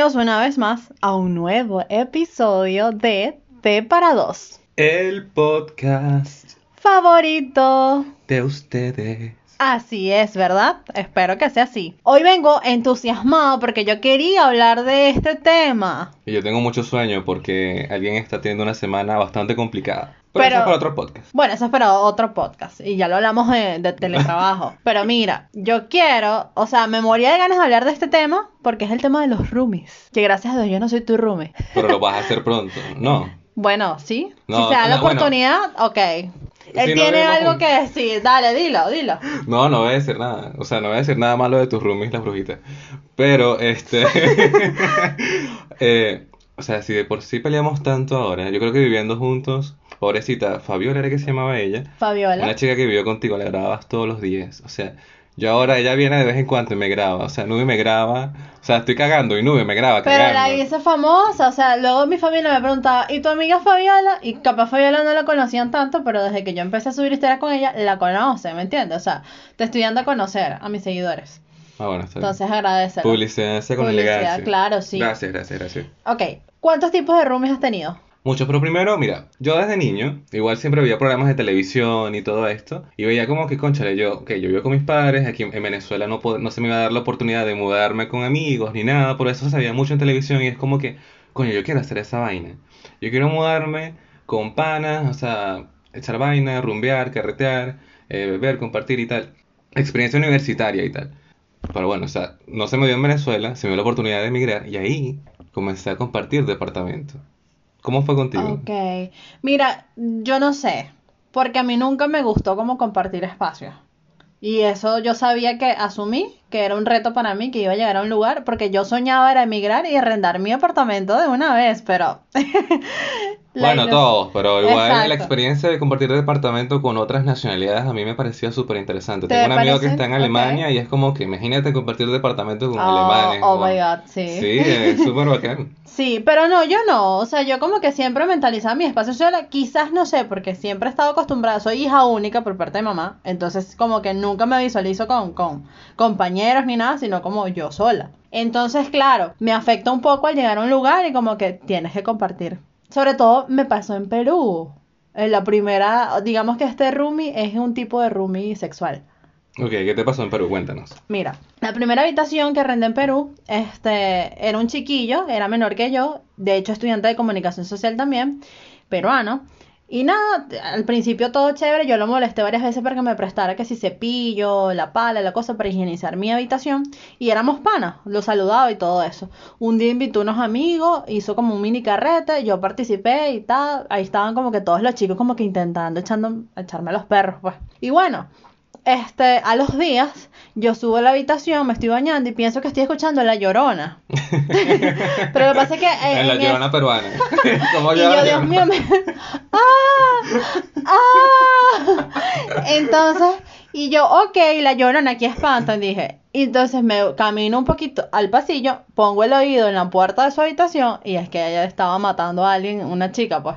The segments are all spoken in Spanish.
Bienvenidos una vez más a un nuevo episodio de T para dos. El podcast Favorito. de ustedes. Así es, ¿verdad? Espero que sea así. Hoy vengo entusiasmado porque yo quería hablar de este tema. Y yo tengo mucho sueño porque alguien está teniendo una semana bastante complicada. Pero, Pero- eso es para otro podcast. Bueno, eso es para otro podcast y ya lo hablamos de, de teletrabajo. Pero mira, yo quiero, o sea, me moría de ganas de hablar de este tema porque es el tema de los roomies. Que gracias a Dios yo no soy tu roomie. Pero lo vas a hacer pronto. No. Bueno, sí. No, si se da la no, bueno. oportunidad, ok. Él Si tiene algo un- que decir. Dale, dilo, dilo. No, no voy a decir nada. O sea, no voy a decir nada malo de tus roomies, las brujitas. Pero, este. eh, o sea, si de por sí peleamos tanto ahora, yo creo que viviendo juntos, pobrecita, Fabiola era que se llamaba ella. Fabiola. Una chica que vivió contigo, la grababas todos los días. O sea, yo ahora ella viene de vez en cuando y me graba. O sea, Nube me graba. O sea, estoy cagando y Nube me graba Pero cagando. la hice famosa, o sea, luego mi familia me preguntaba, ¿y tu amiga Fabiola? Y capaz Fabiola no la conocían tanto, pero desde que yo empecé a subir historias con ella, la conoce, ¿me entiendes? O sea, te estoy dando a conocer a mis seguidores. Ah, bueno, está bien. Entonces agradecer. Publicidad con Publicidad, elegancia. claro, sí. Gracias, gracias, gracias. Ok, ¿cuántos tipos de roomies has tenido? Muchos, pero primero, mira, yo desde niño, igual siempre veía programas de televisión y todo esto, y veía como que, conchale, yo, que yo vivo con mis padres, aquí en Venezuela no, no se me iba a dar la oportunidad de mudarme con amigos ni nada, por eso se mucho en televisión y es como que, coño, yo quiero hacer esa vaina. Yo quiero mudarme con panas, o sea, echar vaina, rumbear, carretear, eh, beber, compartir y tal. Experiencia universitaria y tal. Pero bueno, o sea, no se me dio en Venezuela, se me dio la oportunidad de emigrar y ahí comencé a compartir departamento. ¿Cómo fue contigo? Ok, mira, yo no sé, porque a mí nunca me gustó como compartir espacios. Y eso yo sabía que asumí que era un reto para mí, que iba a llegar a un lugar, porque yo soñaba era emigrar y arrendar mi apartamento de una vez, pero... Bueno, todos, pero igual Exacto. la experiencia de compartir departamento con otras nacionalidades a mí me parecía súper interesante. ¿Te Tengo un amigo que está en. Alemania y es como que imagínate compartir departamento con Oh, alemanes. oh my God, sí. Sí, es súper bacán. Sí, pero no, yo no, o sea, yo como que siempre mentalizaba mi espacio sola, quizás no sé, porque siempre he estado acostumbrada, soy hija única por parte de mamá, entonces como que nunca me visualizo con, con compañeros ni nada, sino como yo sola. Entonces, claro, me afecta un poco al llegar a un lugar y como que tienes que compartir. Sobre todo me pasó en Perú. En la primera, digamos que este roomie es un tipo de roomie sexual. Ok, ¿qué te pasó en Perú? Cuéntanos. Mira, la primera habitación que arrendé en Perú, este, era un chiquillo, era menor que yo, de hecho estudiante de comunicación social también, peruano. Y nada, al principio todo chévere, yo lo molesté varias veces para que me prestara que si cepillo, la pala, la cosa para higienizar mi habitación. Y éramos panas, lo saludaba y todo eso. Un día invitó unos amigos, hizo como un mini carrete, yo participé y tal. Ahí estaban como que todos los chicos como que intentando echando, echarme a los perros, pues. Y bueno, este, a los días, yo subo a la habitación, me estoy bañando y pienso que estoy escuchando La Llorona. Pero lo que pasa es que... eh, en la en llorona peruana. ¿Cómo y yo, Dios Llorona? mío, me... ¡Ah! ¡Ah! Entonces, y yo, ok, la llorona aquí espanta, dije. Y entonces me camino un poquito al pasillo, pongo el oído en la puerta de su habitación y es que ella estaba matando a alguien, una chica, pues.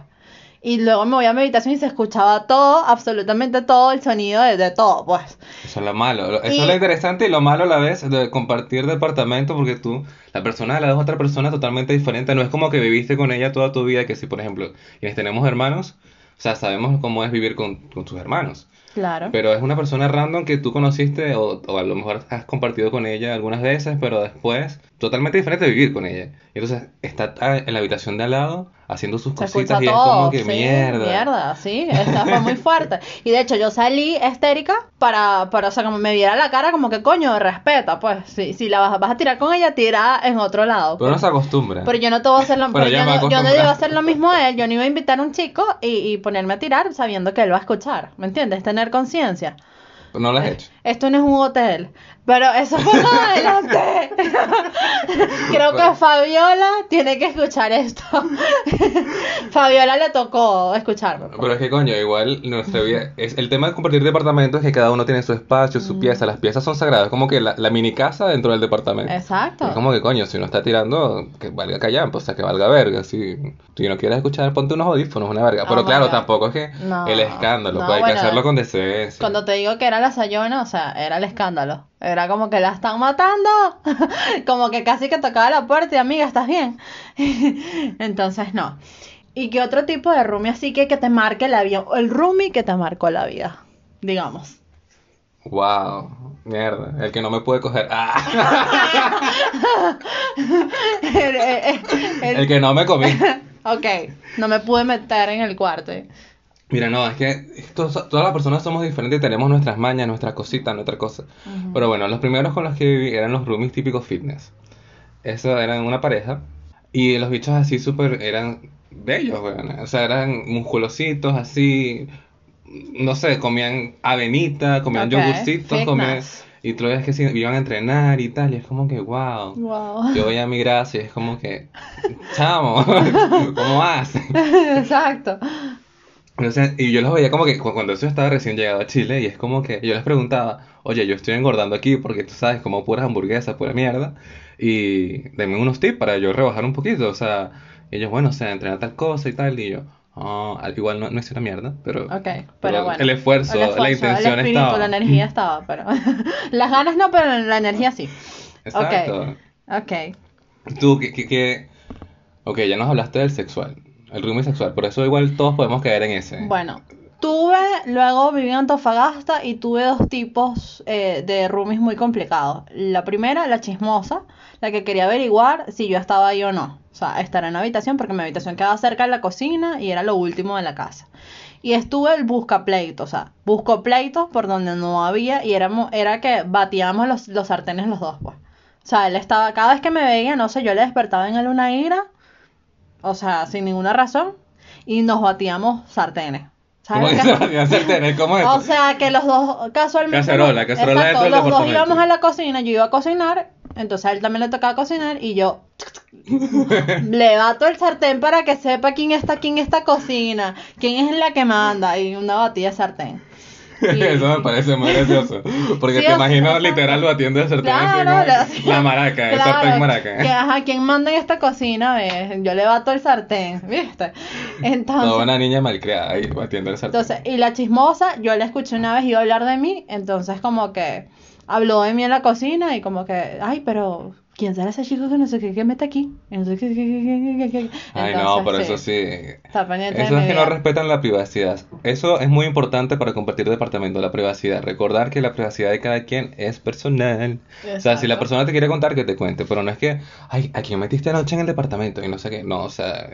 Y luego me voy a mi habitación y se escuchaba todo, absolutamente todo, el sonido de, de todo, pues. Eso es lo malo. Eso Y- es lo interesante y lo malo a la vez de compartir departamento porque tú, la persona de la es otra persona totalmente diferente. No es como que viviste con ella toda tu vida, que si, por ejemplo, quienes tenemos hermanos, o sea, sabemos cómo es vivir con, con tus hermanos. Claro. Pero es una persona random que tú conociste o, o a lo mejor has compartido con ella algunas veces, pero después totalmente diferente vivir con ella. Y entonces está ah, en la habitación de al lado haciendo sus Se cositas y es todo, como que sí, mierda. Mierda, sí, esta fue muy fuerte. Y de hecho yo salí histérica para, para, o sea, como me viera la cara como que coño, respeta, pues, si, si la vas, vas a tirar con ella, tira en otro lado. Pero no se acostumbra. Pero yo no te voy a hacer lo pero ya yo, no, yo no iba a hacer lo mismo a él, yo no iba a invitar a un chico y, y ponerme a tirar sabiendo que él va a escuchar, ¿me entiendes? Tener conciencia. No lo has hecho. Esto no es un hotel, pero eso fue más adelante. Creo que Fabiola tiene que escuchar esto. Fabiola le tocó escucharme. pues. Pero es que coño, igual nuestra vida es el tema de compartir departamentos es que cada uno tiene su espacio, Mm. su pieza, las piezas son sagradas, como que la, la mini casa dentro del departamento. Exacto. Es como que coño, si uno está tirando, que valga callampa, o sea, que valga verga, si, si no quieres escuchar, ponte unos audífonos, una verga. Pero Oh claro, tampoco es que No, el escándalo, no, pues hay bueno, que hacerlo con decencia. Cuando te digo que era la Sayona, o sea, era el escándalo. Era como que la están matando. como que casi que tocaba la puerta y amiga, ¿estás bien? Entonces, no. ¿Y qué otro tipo de roomie así que, que te marque la vida? El roomie que te marcó la vida, digamos. Wow, mierda, el que no me puede coger. Ah. El- el- el- El que no me comí. ok, no me pude meter en el cuarto. Mira, no, es que todos- todas las personas somos diferentes y tenemos nuestras mañas, nuestras cositas, nuestras cosas. Pero bueno, los primeros con los que viví eran los roomies típicos fitness. Eso eran una pareja. Y los bichos así súper eran bellos, weón. O sea, eran musculositos, así. No sé, comían avenita, comían Ok, yogurcitos, comían. Y tú ves que sí, iban a entrenar y tal. Y es como que, wow. Wow. Yo veía mi gracia y es como que, chamo, ¿cómo vas? Exacto. O sea, y yo los veía como que cu- cuando eso estaba recién llegado a Chile y es como que yo les preguntaba, oye, yo estoy engordando aquí porque tú sabes, como puras hamburguesas, pura mierda, y denme unos tips para yo rebajar un poquito, o sea, y ellos, bueno, o sea, entrenar tal cosa y tal, y yo, al- igual no, no es una mierda, pero, Ok, pero, bueno. el, esfuerzo, El esfuerzo, la intención el espíritu, estaba. la energía estaba, pero las ganas no, pero la energía sí. Exacto. Ok. Tú, que, que, que- ok, ya nos hablaste del sexual, el roomie sexual, por eso igual todos podemos caer en ese. Bueno, tuve, luego viví en Antofagasta y tuve dos tipos eh, de roomies muy complicados. La primera, la chismosa, la que quería averiguar si yo estaba ahí o no. O sea, estar en la habitación porque mi habitación quedaba cerca de la cocina y era lo último de la casa. Y estuve el busca pleitos, o sea, busco pleitos por donde no había y éramos, era que batíamos los, los sartenes los dos, pues. O sea, él estaba, cada vez que me veía, no sé, yo le despertaba en él una ira, o sea, sin ninguna razón, y nos batíamos sartenes. ¿Cómo ¿Sabes? a hacer tener? ¿Cómo es? O sea, que los dos casualmente. Cacerola, cacerola Exacto, dentro del los dos íbamos a la cocina, yo iba a cocinar, entonces a él también le tocaba cocinar y yo le bato el sartén para que sepa quién está aquí en esta cocina, quién es la que manda y una batida de sartén. Eso me parece muy gracioso. Porque Sí, te imagino sea, literal batiendo el sartén así Claro, la, la maraca, el claro, sartén maraca. Que, ajá, ¿quién manda en esta cocina? ¿Ves? Yo le bato el sartén, ¿viste? Entonces, Toda una niña malcriada ahí batiendo el sartén. entonces, y la chismosa, yo la escuché una vez iba a hablar de mí, entonces como que habló de mí en la cocina y como que, ay, pero ¿quién será ese chico que no sé qué, que mete aquí? No sé qué, qué, qué, qué. Ay, no, pero eso sí. Está Eso es que no respetan la privacidad. Eso es muy importante para compartir departamento, la privacidad. Recordar que la privacidad de cada quien es personal. O sea, si la persona te quiere contar, que te cuente. Pero no es que, ay, ¿a quién metiste anoche en el departamento? Y no sé qué. No, o sea,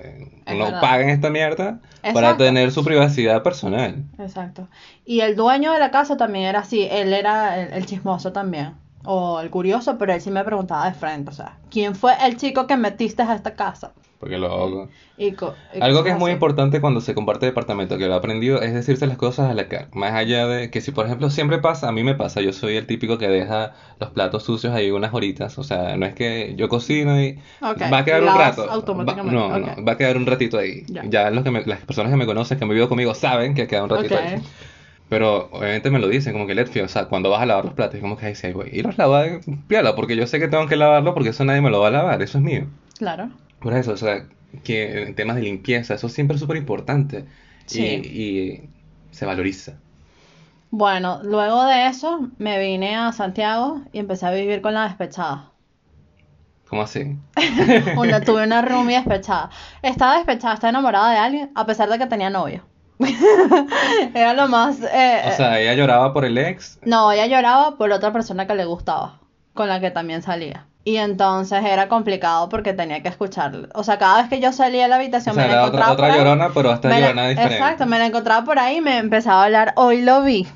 no verdad. paguen esta mierda para tener su privacidad personal. Exacto. Y el dueño de la casa también era así, él era el, el chismoso también, o el curioso, pero él sí me preguntaba de frente, o sea, ¿quién fue el chico que metiste a esta casa? Porque lo Y co- y Algo que es muy así. importante cuando se comparte departamento, que lo he aprendido, es decirse las cosas a la cara. Más allá de que si, por ejemplo, siempre pasa, a mí me pasa, yo soy el típico que deja los platos sucios ahí unas horitas. O sea, no es que yo cocino y va a quedar un rato. Va- automáticamente, no, no, va a quedar un ratito ahí. Ya. Ya, los que me- las personas que me conocen, que han vivido conmigo, saben que queda un ratito ahí. Pero obviamente me lo dicen, como que Letfi, o sea, cuando vas a lavar los platos, es como que sí, güey. Y los lava de piola, porque yo sé que tengo que lavarlo porque eso nadie me lo va a lavar, eso es mío. Claro. Por eso, o sea, que en temas de limpieza, eso siempre es súper importante. Sí. Y, y se valoriza. Bueno, luego de eso me vine a Santiago y empecé a vivir con la despechada. ¿Cómo así? Una, tuve una roomie despechada. Estaba despechada, estaba enamorada de alguien, a pesar de que tenía novio. Era lo más... eh, O sea, ella lloraba por el ex. No, ella lloraba por otra persona que le gustaba, con la que también salía. Y entonces era complicado porque tenía que escucharlo. O sea, cada vez que yo salía de la O habitación sea, me la era encontraba otra, otra por ahí. llorona, pero esta Me llorona diferente. Exacto, me la encontraba por ahí y me empezaba a hablar, hoy lo vi.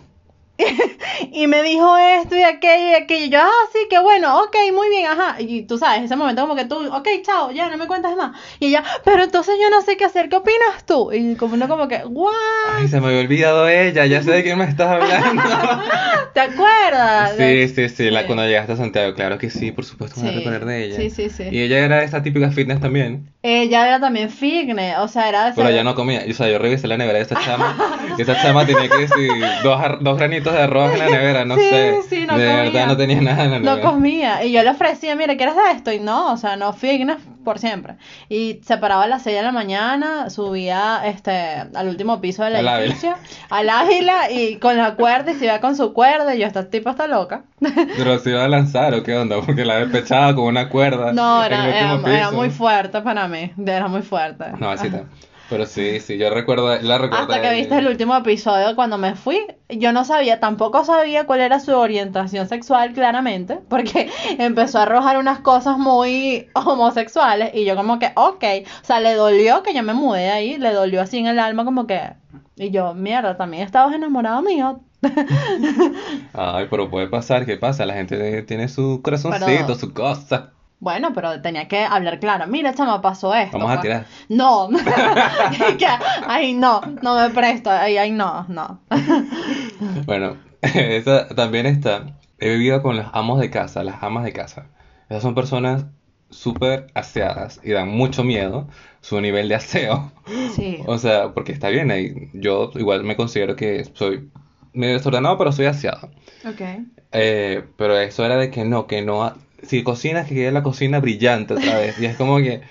y me dijo esto y aquello y aquello. Y yo, ah, sí, qué bueno, ok, muy bien, ajá. Y tú sabes, ese momento como que tú, ok, chao, ya no me cuentas más. Y ella, pero entonces yo no sé qué hacer, ¿qué opinas tú? Y como uno como que, what? Ay, se me había olvidado ella, ya sé de quién me estás hablando. ¿Te acuerdas? sí, sí, sí, la, Sí. cuando llegaste a Santiago, claro que sí, por supuesto me voy a Sí, recordar de ella. sí, sí, sí. Y ella era esa típica fitness también, Ella era también fitness, o sea, era de pero ella no comía. O sea, yo revisé la nevera de esa chama, y esa chama tenía que decir dos, dos granitos de arroz en la nevera, no Sí, sé. sí, no de comía. verdad no tenía nada en la No nevera. comía. Y yo le ofrecía, mira, ¿quieres de esto? Y no, o sea, no fitness por siempre. Y se paraba a las 6 de la mañana, subía este al último piso del Ávila. edificio, al águila y con la cuerda y se iba con su cuerda y yo, esta tipa está loca. Pero se iba a lanzar o qué onda, porque la despechaba con una cuerda. No, era, era, era muy fuerte para mí, era muy fuerte. No, así está. Pero sí, sí, yo recuerdo, la recuerdo. Hasta que viste el último episodio cuando me fui, yo no sabía, tampoco sabía cuál era su orientación sexual claramente, porque empezó a arrojar unas cosas muy homosexuales y yo como que, ok, o sea, le dolió que yo me mudé ahí, le dolió así en el alma como que, y yo, mierda, también estabas enamorado mío. Ay, pero puede pasar, ¿qué pasa? La gente tiene su corazoncito, Pero- su cosa. Bueno, pero tenía que hablar claro. Mira, chama, pasó esto. Vamos a tirar. No. Ay, no, no me presto. Ay, ay, no, no. Bueno, esa también está. He vivido con los amos de casa, las amas de casa. Esas son personas súper aseadas y dan mucho miedo su nivel de aseo. Sí. O sea, porque está bien ahí. Yo igual me considero que soy medio desordenado, pero soy aseado. Ok. Eh, pero eso era de que no, que no. Si cocinas, que quede la cocina brillante otra vez. Y es como que.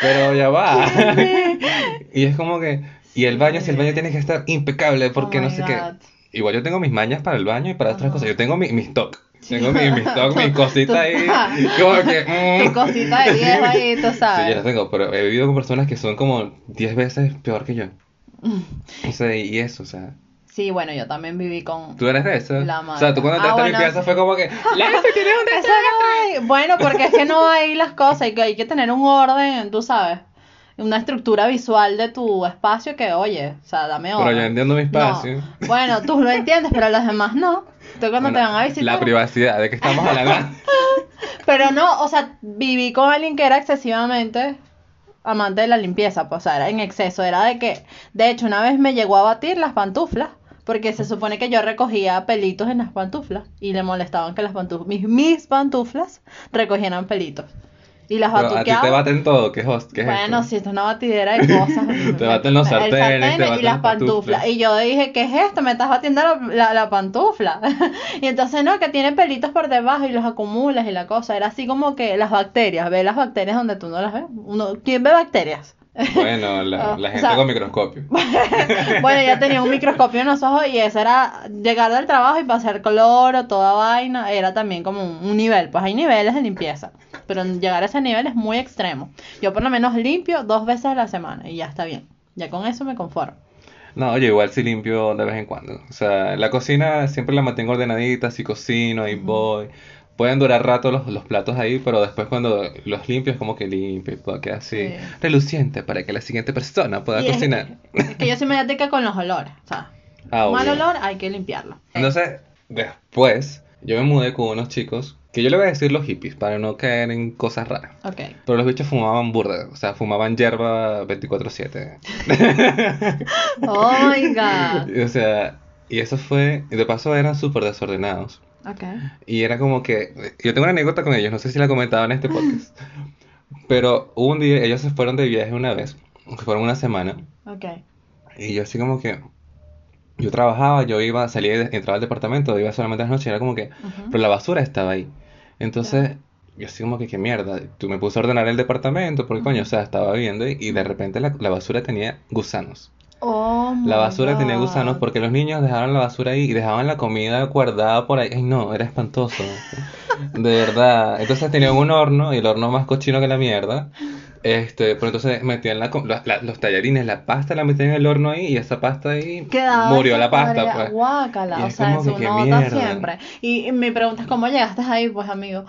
Pero ya va. y es como que. Y el baño, si el baño tiene que estar impecable, porque Oh no sé qué. Igual yo tengo mis mañas para el baño y para otras cosas. Yo tengo mi, mi stock. Sí. Tengo mi, mi stock, mis Tu- cositas ahí. tu- Como que. Tu mm. cosita de viejo ahí, tú Sí, yo las sabes. tengo, pero he vivido con personas que son como 10 veces peor que yo. O sea, y eso, o sea. Sí, bueno, yo también viví con... ¿Tú eres de eso? La O sea, tú cuando madre. Ah, entraste a bueno, limpieza sí. fue como que. ¡Leslie, tienes un no hay- Bueno, porque es que no hay las cosas y que hay que tener un orden, tú sabes. Una estructura visual de tu espacio que, oye, o sea, dame orden. Pero yo entiendo mi No. espacio. Bueno, tú lo entiendes, pero los demás no. Tú cuando Bueno, te van a visitar. La privacidad, ¿de qué estamos hablando? Pero no, o sea, viví con alguien que era excesivamente amante de la limpieza, pues, o sea, era en exceso, era de que, de hecho, una vez me llegó a batir las pantuflas, porque se supone que yo recogía pelitos en las pantuflas y le molestaban que las pantuflas, mis, mis pantuflas recogieran pelitos. Y las Pero a ti te batuqueaba. baten todo, ¿qué host- qué es Bueno, esto? si esto es una batidera de cosas. Te baten los sartenes, te y baten las las pantuflas. pantuflas. Y yo dije, ¿qué es esto? Me estás batiendo la, la, la pantufla. y entonces, no, que tiene pelitos por debajo y los acumulas y la cosa. Era así como que las bacterias, ve las bacterias donde tú no las ves. Uno, ¿Quién ve bacterias? Bueno, la, Ah, o gente sea- con microscopio. bueno, ella tenía un microscopio en los ojos y eso era llegar del trabajo y pasar cloro, toda vaina, era también como un, un nivel, pues hay niveles de limpieza, pero llegar a ese nivel es muy extremo. Yo por lo menos limpio dos veces a la semana y ya está bien, ya con eso me conformo. No, oye, igual sí limpio de vez en cuando. O sea, la cocina siempre la mantengo ordenadita, si cocino, ahí voy. Pueden durar rato los, los platos ahí, pero después cuando los limpio es como que limpio y queda así Sí. reluciente para que la siguiente persona pueda Y es- cocinar. Es que yo soy mediática con los olores, o sea, Ah, mal obvio. olor hay que limpiarlo. Entonces, después, yo me mudé con unos chicos, que yo le voy a decir los hippies, para no caer en cosas raras. Ok. Pero los bichos fumaban burda, o sea, fumaban hierba 24/7. Oh my god. O sea, y eso fue, y de paso eran súper desordenados. Ok. Y era como que, yo tengo una anécdota con ellos, no sé si la comentaba en este podcast. Pero hubo un día, ellos se fueron de viaje una vez, se fueron una semana, Ok. y yo así como que, yo trabajaba, yo iba, salía, y entraba al departamento, iba solamente en las noches, era como que, pero la basura estaba ahí. Entonces, yo así como que, qué mierda, tú me puse a ordenar el departamento, porque coño, o sea, estaba viendo y, y de repente la, la basura tenía gusanos. Oh La basura tenía gusanos porque los niños dejaron la basura ahí y dejaban la comida guardada por ahí. Ay, no, era espantoso. De verdad. Entonces tenían un horno y el horno más cochino que la mierda. Este, pero entonces metían la, la- la- los tallarines, la pasta la metían en el horno ahí y esa pasta ahí Quedaba murió la pasta, pues. Guácala, Y o es sea, como es que, qué una nota mierda. siempre. Y, y mi pregunta es, ¿cómo llegaste ahí, pues, amigo?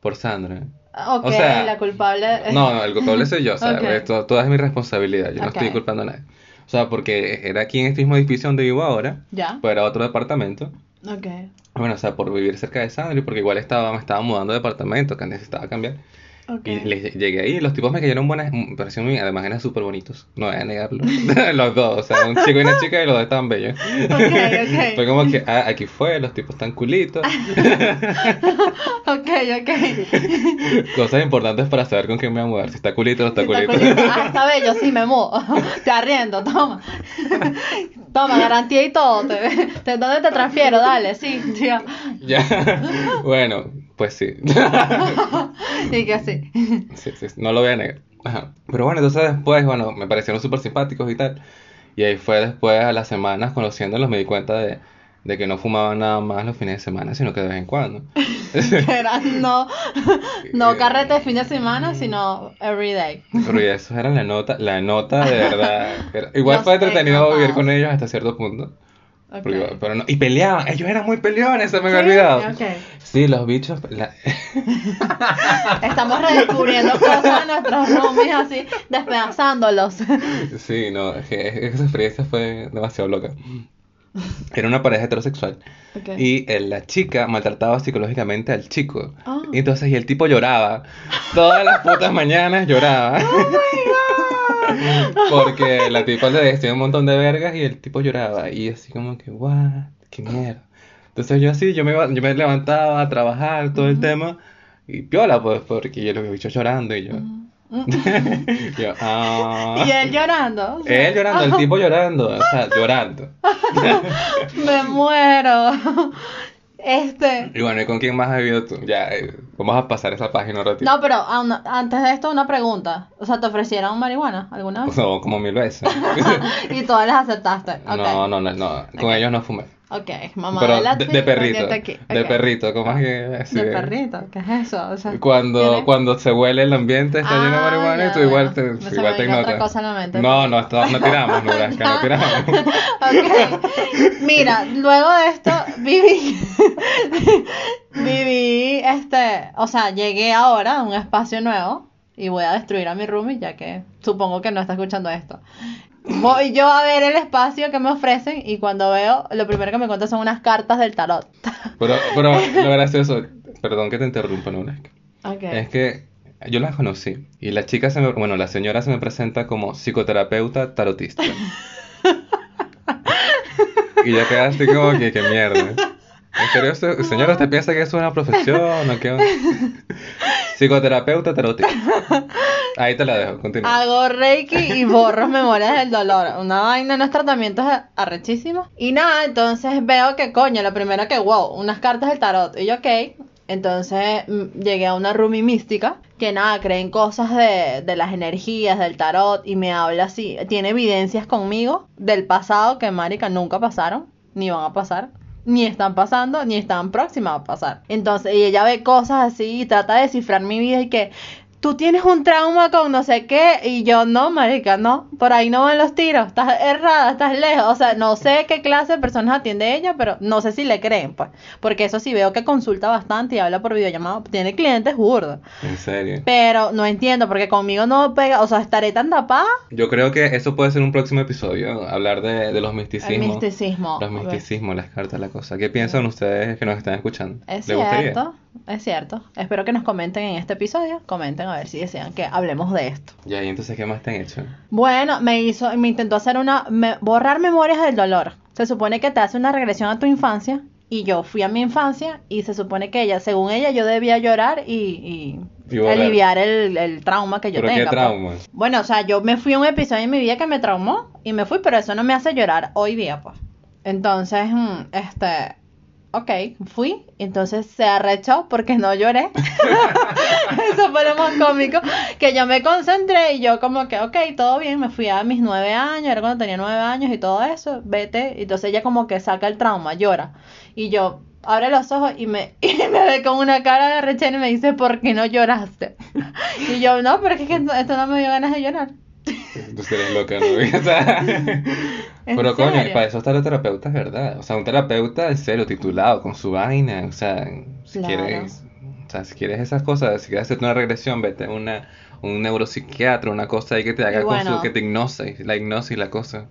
Por Sandra. Ok, O sea, la culpable. No, no, el culpable soy yo, o sea, Ok. esto, toda es mi responsabilidad, yo no estoy culpando a nadie. O sea, porque era aquí en este mismo edificio donde vivo ahora, ¿Ya? pero era otro departamento. Ok. Bueno, o sea, por vivir cerca de Sandra y porque igual estaba, me estaba mudando de departamento que necesitaba cambiar. Y les llegué ahí, los tipos me cayeron buenas, me parecieron muy, además eran súper bonitos, no voy a negarlo. los dos, o sea, un chico y una chica y los dos estaban bellos. Ok, ok. Fue como que, ah, aquí fue, los tipos están culitos. Ok, ok. Cosas importantes para saber con quién me voy a mudar, si está culito o no está está culito. culito. Ah, está bello, sí, me mudo. Te arriendo, toma. Toma, garantía y todo. Te, ¿Dónde te transfiero? Dale, sí, tío. Ya, bueno, pues sí. y que así. Sí, sí, no lo voy a negar. Ajá. Pero bueno, entonces después, bueno, me parecieron súper simpáticos y tal. Y ahí fue después, a las semanas, conociéndolos, me di cuenta de, de que no fumaban nada más los fines de semana, sino que de vez en cuando. Era no, no carrete de fin de semana, sino everyday. Pero eso era la nota, la nota de verdad. Era- igual Los fue entretenido vivir con ellos hasta cierto punto. Porque- pero no- y peleaban, ellos eran muy peleones, se me había Sí, olvidado. Sí, los bichos. la- Estamos redescubriendo cosas de nuestros roomies así, despedazándolos. Sí, no, es que esa experiencia fue demasiado loca. Era una pareja heterosexual y eh, la chica maltrataba psicológicamente al chico. Ah. Y entonces, y el tipo lloraba. Todas las putas mañanas lloraba. Porque la tipa le decía un montón de vergas y el tipo lloraba. Y así como que, what, qué mierda. Entonces yo así, yo me, iba- yo me levantaba a trabajar todo el tema. Y piola, pues, porque yo lo había visto llorando y yo. yo, ah. Y él llorando. o sea, Él llorando, el tipo llorando, o sea, llorando. Me muero. Este. Y bueno, ¿y con quién más has vivido tú? Ya, eh, vamos a pasar esa página un ratito. No, pero antes de esto, una pregunta. O sea, ¿te ofrecieron marihuana alguna vez? No, como mil veces. Y todas las aceptaste. Ok. No, no, no, no, con ellos no fumé. Ok, mamá Pero de de, de perrito, aquí. de perrito, ¿cómo es que así De perrito, ¿qué es eso? O sea, Cuando, ¿tienes? cuando se huele el ambiente, está lleno de Ah, marihuana y tú igual bueno. te, Se igual te otra ignotas. cosa a la mente. No, no, esto- no tiramos, Nebraska, no tiramos. Ok. Mira, luego de esto viví, viví, este, o sea, llegué ahora a un espacio nuevo y voy a destruir a mi roomie ya que supongo que no está escuchando esto. Voy yo a ver el espacio que me ofrecen y cuando veo, lo primero que me encuentro son unas cartas del tarot. Pero, pero lo gracioso, perdón que te interrumpa, Nebraska. Ok. Es que yo las conocí y la chica se me, bueno, la señora se me presenta como psicoterapeuta tarotista. y yo quedé así como que, qué mierda. ¿En serio, señora, usted piensa que es una profesión o qué? Psicoterapeuta tarotista. Ahí te la dejo, continúa. Hago Reiki y borro memorias del dolor. Una vaina, unos tratamientos arrechísimos. Y nada, entonces veo que coño, lo primero que, wow, unas cartas del tarot. Y yo, ok. Entonces mm, llegué a una roomie mística que nada, creen cosas de, de las energías, del tarot. Y me habla así. Tiene evidencias conmigo del pasado que, marica, nunca pasaron, ni van a pasar. Ni están pasando, ni están próximas a pasar. Entonces, y ella ve cosas así y trata de descifrar mi vida y que tú tienes un trauma con no sé qué y yo no, marica, no, por ahí no van los tiros, estás errada, estás lejos, o sea, no sé qué clase de personas atiende ella, pero no sé si le creen, pues, porque eso sí veo que consulta bastante y habla por videollamada, tiene clientes burdos, En serio. pero no entiendo, porque conmigo no pega, o sea, estaré tan tapada, Yo creo que eso puede ser un próximo episodio, hablar de, de los el misticismos. misticismo. Los misticismos, las cartas, la cosa. ¿Qué piensan ustedes que nos están escuchando? Es ¿Les gustaría? Es cierto. Espero que nos comenten en este episodio, comenten a ver si desean que hablemos de esto. Ya, y entonces, ¿qué más te han hecho? Bueno, me hizo, me intentó hacer una, me- borrar memorias del dolor. Se supone que te hace una regresión a tu infancia y yo fui a mi infancia y se supone que ella, según ella, yo debía llorar y, y aliviar el, el trauma que yo ¿Pero tenga. qué pues. trauma? Bueno, o sea, yo me fui a un episodio en mi vida que me traumó y me fui, pero eso no me hace llorar hoy día, pues. Entonces, mm, este, ok, fui, entonces se arrechó porque no lloré. Eso fue lo más cómico, que yo me concentré y yo como que, ok, todo bien, me fui a mis nueve años, era cuando tenía nueve años y todo eso, vete, entonces ella como que saca el trauma, llora, y yo abre los ojos y me, y me ve con una cara de rechera y me dice, ¿por qué no lloraste? Y yo, no, pero es que esto, no me dio ganas de llorar. Tú eres loca, ¿no? O sea, ¿En Pero coño, para eso está el terapeuta, es verdad. O sea, un terapeuta en serio, titulado, con su vaina. O sea, si Claro. quieres, o sea, si quieres esas cosas, si quieres hacerte una regresión, vete a una, un neuropsiquiatra, una cosa ahí que te haga con su, que te hipnose, la hipnosis, la cosa.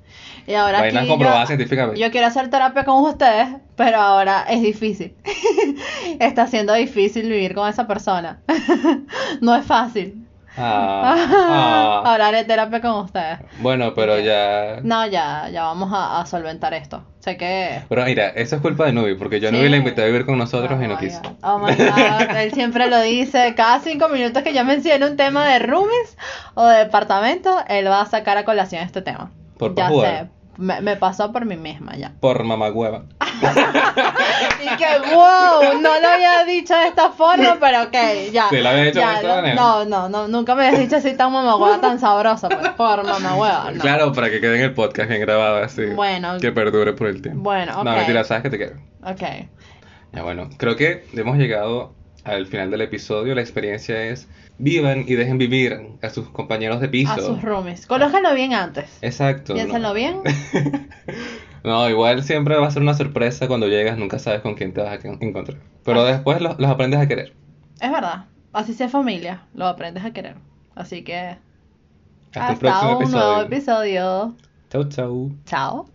Y ahora Vainas comprobadas científicamente. yo quiero hacer terapia con ustedes, pero ahora es difícil. Está siendo difícil vivir con esa persona. no es fácil. Ah, ah. Ahora haré terapia con ustedes. Bueno, pero ya... No, ya, ya vamos a, a solventar esto. Sé que... Pero mira, eso es culpa de Nubi, porque yo a Sí. Nubi la invité a vivir con nosotros Oh y no quiso. Oh my God, él siempre lo dice. Cada cinco minutos que yo mencione un tema de roomies o de departamento, él va a sacar a colación este tema. Por ya sé, me, me pasó por mí misma ya. Por mamagüeva. y que, wow, no lo había dicho de esta forma, pero ok, ya. Sí, lo había dicho de esta no, manera. No, no, no, nunca me habías dicho así tan mamagüeva, tan sabrosa, pues, por mamagüeva, no. Claro, para que quede en el podcast bien grabado así. Bueno. Que perdure por el tiempo. Bueno, No, ok. mentira, sabes que te quiero. Ok. Ya bueno, creo que hemos llegado al final del episodio. La experiencia es vivan y dejen vivir a sus compañeros de piso. A sus roomies. Colócalo bien antes. Exacto. Piénsenlo no. bien. No, igual siempre va a ser una sorpresa cuando llegas, nunca sabes con quién te vas a encontrar. Pero después los, los aprendes a querer. Es verdad. Así sea familia, lo aprendes a querer. Así que Hasta, el próximo un nuevo episodio. episodio. Chau, chau. Chao.